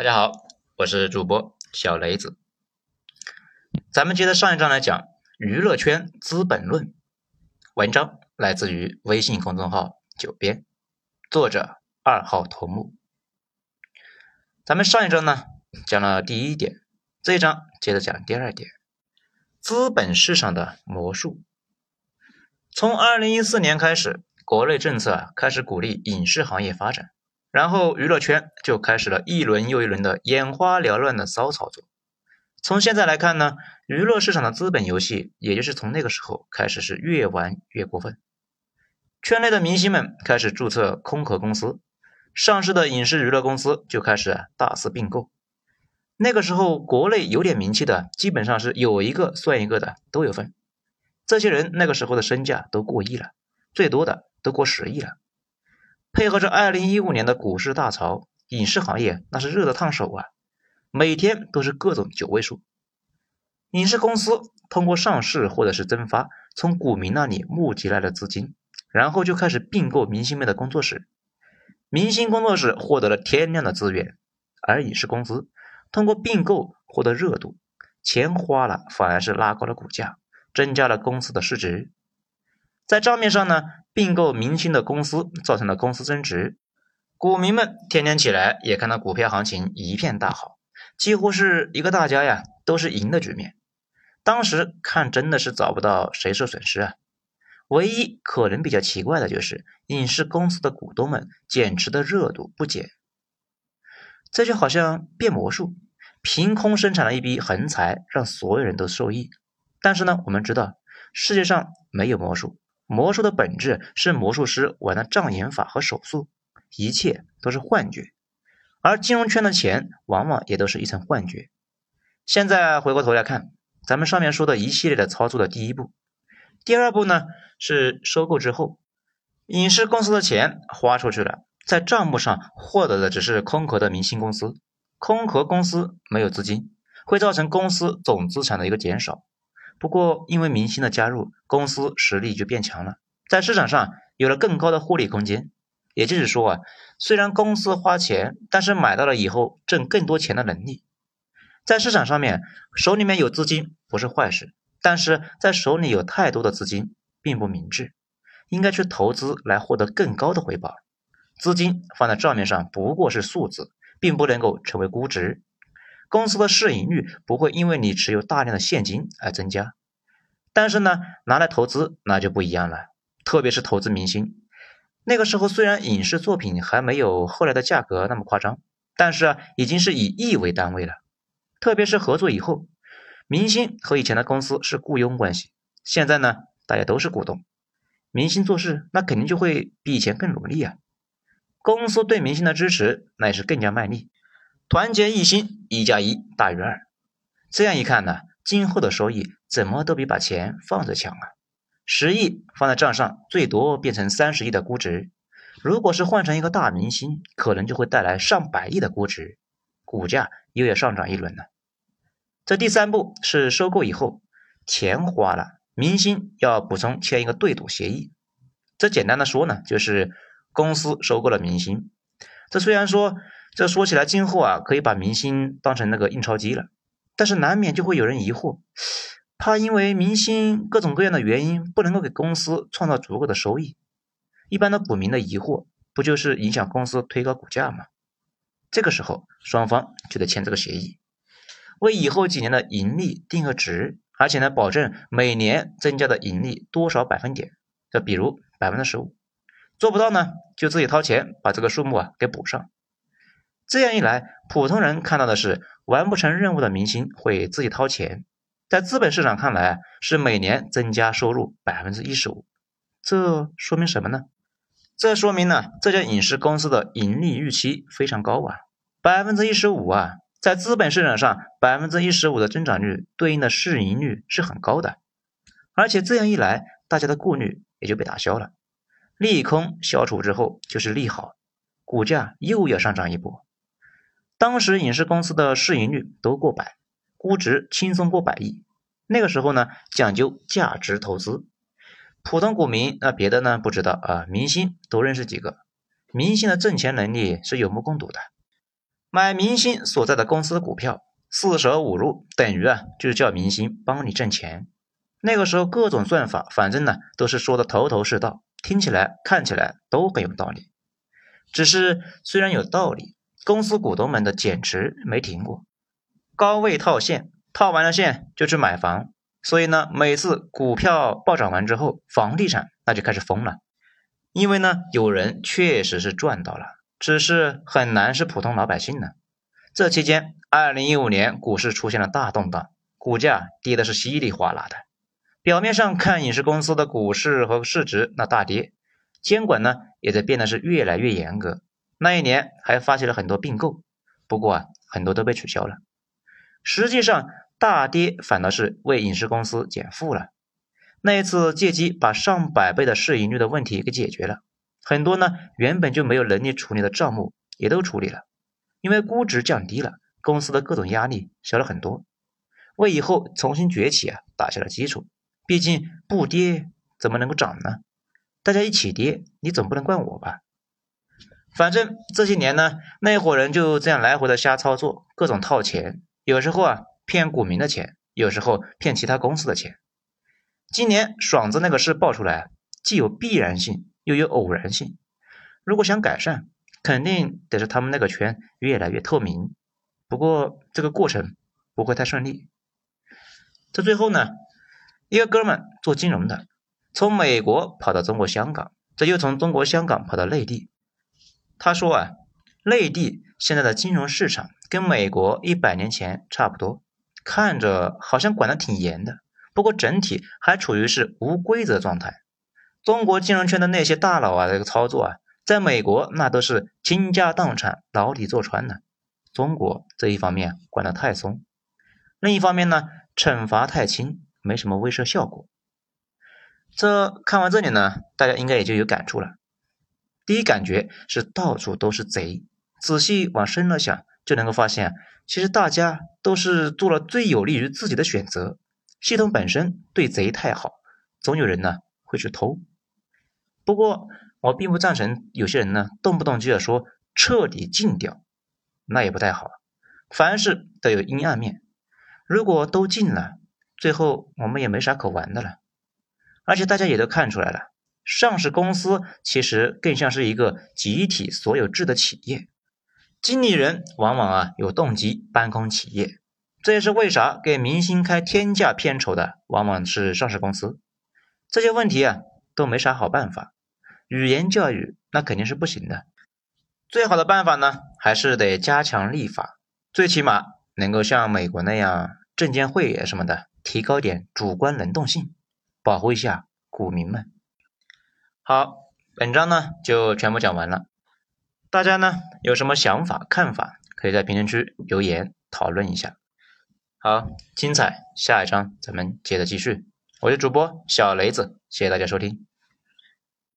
大家好，我是主播小雷子。咱们接着上一章来讲《娱乐圈资本论》。文章来自于微信公众号“九编”，作者二号头目。咱们上一章呢讲了第一点，这一章接着讲第二点：资本市场的魔术。从二零一四年开始，国内政策开始鼓励影视行业发展。然后娱乐圈就开始了一轮又一轮的眼花缭乱的骚操作。从现在来看呢，娱乐市场的资本游戏，也就是从那个时候开始是越玩越过分。圈内的明星们开始注册空壳公司，上市的影视娱乐公司就开始大肆并购。那个时候，国内有点名气的，基本上是有一个算一个的都有份。这些人那个时候的身价都过亿了，最多的都过十亿了。配合着二零一五年的股市大潮，影视行业那是热得烫手啊，每天都是各种九位数。影视公司通过上市或者是增发，从股民那里募集来了资金，然后就开始并购明星们的工作室。明星工作室获得了天量的资源，而影视公司通过并购获得热度，钱花了反而是拉高了股价，增加了公司的市值。在账面上呢，并购明星的公司造成了公司增值，股民们天天起来也看到股票行情一片大好，几乎是一个大家呀都是赢的局面。当时看真的是找不到谁受损失啊，唯一可能比较奇怪的就是影视公司的股东们减持的热度不减，这就好像变魔术，凭空生产了一笔横财，让所有人都受益。但是呢，我们知道世界上没有魔术。魔术的本质是魔术师玩的障眼法和手速，一切都是幻觉，而金融圈的钱往往也都是一层幻觉。现在回过头来看，咱们上面说的一系列的操作的第一步，第二步呢是收购之后，影视公司的钱花出去了，在账目上获得的只是空壳的明星公司，空壳公司没有资金，会造成公司总资产的一个减少。不过，因为明星的加入，公司实力就变强了，在市场上有了更高的获利空间。也就是说啊，虽然公司花钱，但是买到了以后挣更多钱的能力。在市场上面，手里面有资金不是坏事，但是在手里有太多的资金并不明智，应该去投资来获得更高的回报。资金放在账面上不过是数字，并不能够成为估值。公司的市盈率不会因为你持有大量的现金而增加，但是呢，拿来投资那就不一样了，特别是投资明星。那个时候虽然影视作品还没有后来的价格那么夸张，但是啊，已经是以亿为单位了。特别是合作以后，明星和以前的公司是雇佣关系，现在呢，大家都是股东，明星做事那肯定就会比以前更努力啊。公司对明星的支持那也是更加卖力。团结一心，一加一大于二。这样一看呢，今后的收益怎么都比把钱放着强啊！十亿放在账上，最多变成三十亿的估值。如果是换成一个大明星，可能就会带来上百亿的估值，股价又要上涨一轮了。这第三步是收购以后，钱花了，明星要补充签一个对赌协议。这简单的说呢，就是公司收购了明星。这虽然说。这说起来，今后啊，可以把明星当成那个印钞机了。但是难免就会有人疑惑，怕因为明星各种各样的原因不能够给公司创造足够的收益。一般的股民的疑惑，不就是影响公司推高股价吗？这个时候，双方就得签这个协议，为以后几年的盈利定个值，而且呢，保证每年增加的盈利多少百分点。就比如百分之十五，做不到呢，就自己掏钱把这个数目啊给补上。这样一来，普通人看到的是完不成任务的明星会自己掏钱，在资本市场看来是每年增加收入百分之一十五。这说明什么呢？这说明呢，这家影视公司的盈利预期非常高啊，百分之一十五啊，在资本市场上百分之一十五的增长率对应的市盈率是很高的，而且这样一来，大家的顾虑也就被打消了，利空消除之后就是利好，股价又要上涨一波。当时影视公司的市盈率都过百，估值轻松过百亿。那个时候呢，讲究价值投资。普通股民那别的呢不知道啊，明星都认识几个。明星的挣钱能力是有目共睹的。买明星所在的公司股票，四舍五入等于啊，就是叫明星帮你挣钱。那个时候各种算法，反正呢都是说的头头是道，听起来看起来都很有道理。只是虽然有道理，公司股东们的减持没停过，高位套现，套完了现就去买房。所以呢，每次股票暴涨完之后，房地产那就开始疯了，因为呢，有人确实是赚到了，只是很难是普通老百姓呢。这期间，二零一五年股市出现了大动荡，股价跌的是稀里哗啦的。表面上看，影视公司的股市和市值那大跌，监管呢也在变得是越来越严格。那一年还发起了很多并购，不过啊，很多都被取消了。实际上，大跌反倒是为影视公司减负了。那一次借机把上百倍的市盈率的问题给解决了，很多呢原本就没有能力处理的账目也都处理了，因为估值降低了，公司的各种压力小了很多，为以后重新崛起啊打下了基础。毕竟不跌怎么能够涨呢？大家一起跌，你总不能怪我吧？反正这些年呢，那伙人就这样来回的瞎操作，各种套钱，有时候啊骗股民的钱，有时候骗其他公司的钱。今年爽子那个事爆出来，既有必然性，又有偶然性。如果想改善，肯定得是他们那个圈越来越透明。不过这个过程不会太顺利。这最后呢？一个哥们做金融的，从美国跑到中国香港，这又从中国香港跑到内地。他说啊，内地现在的金融市场跟美国一百年前差不多，看着好像管得挺严的，不过整体还处于是无规则状态。中国金融圈的那些大佬啊，这个操作啊，在美国那都是倾家荡产、牢底坐穿的。中国这一方面管得太松，另一方面呢，惩罚太轻。没什么威慑效果。这看完这里呢，大家应该也就有感触了。第一感觉是到处都是贼，仔细往深了想，就能够发现，其实大家都是做了最有利于自己的选择。系统本身对贼太好，总有人呢会去偷。不过我并不赞成有些人呢动不动就要说彻底禁掉，那也不太好。凡事都有阴暗面，如果都禁了。最后我们也没啥可玩的了，而且大家也都看出来了，上市公司其实更像是一个集体所有制的企业，经理人往往啊有动机搬空企业，这也是为啥给明星开天价片酬的往往是上市公司。这些问题啊都没啥好办法，语言教育那肯定是不行的，最好的办法呢还是得加强立法，最起码能够像美国那样证监会什么的。提高点主观能动性，保护一下股民们。好，本章呢就全部讲完了。大家呢有什么想法看法，可以在评论区留言讨论一下。好，精彩，下一章咱们接着继续。我是主播小雷子，谢谢大家收听。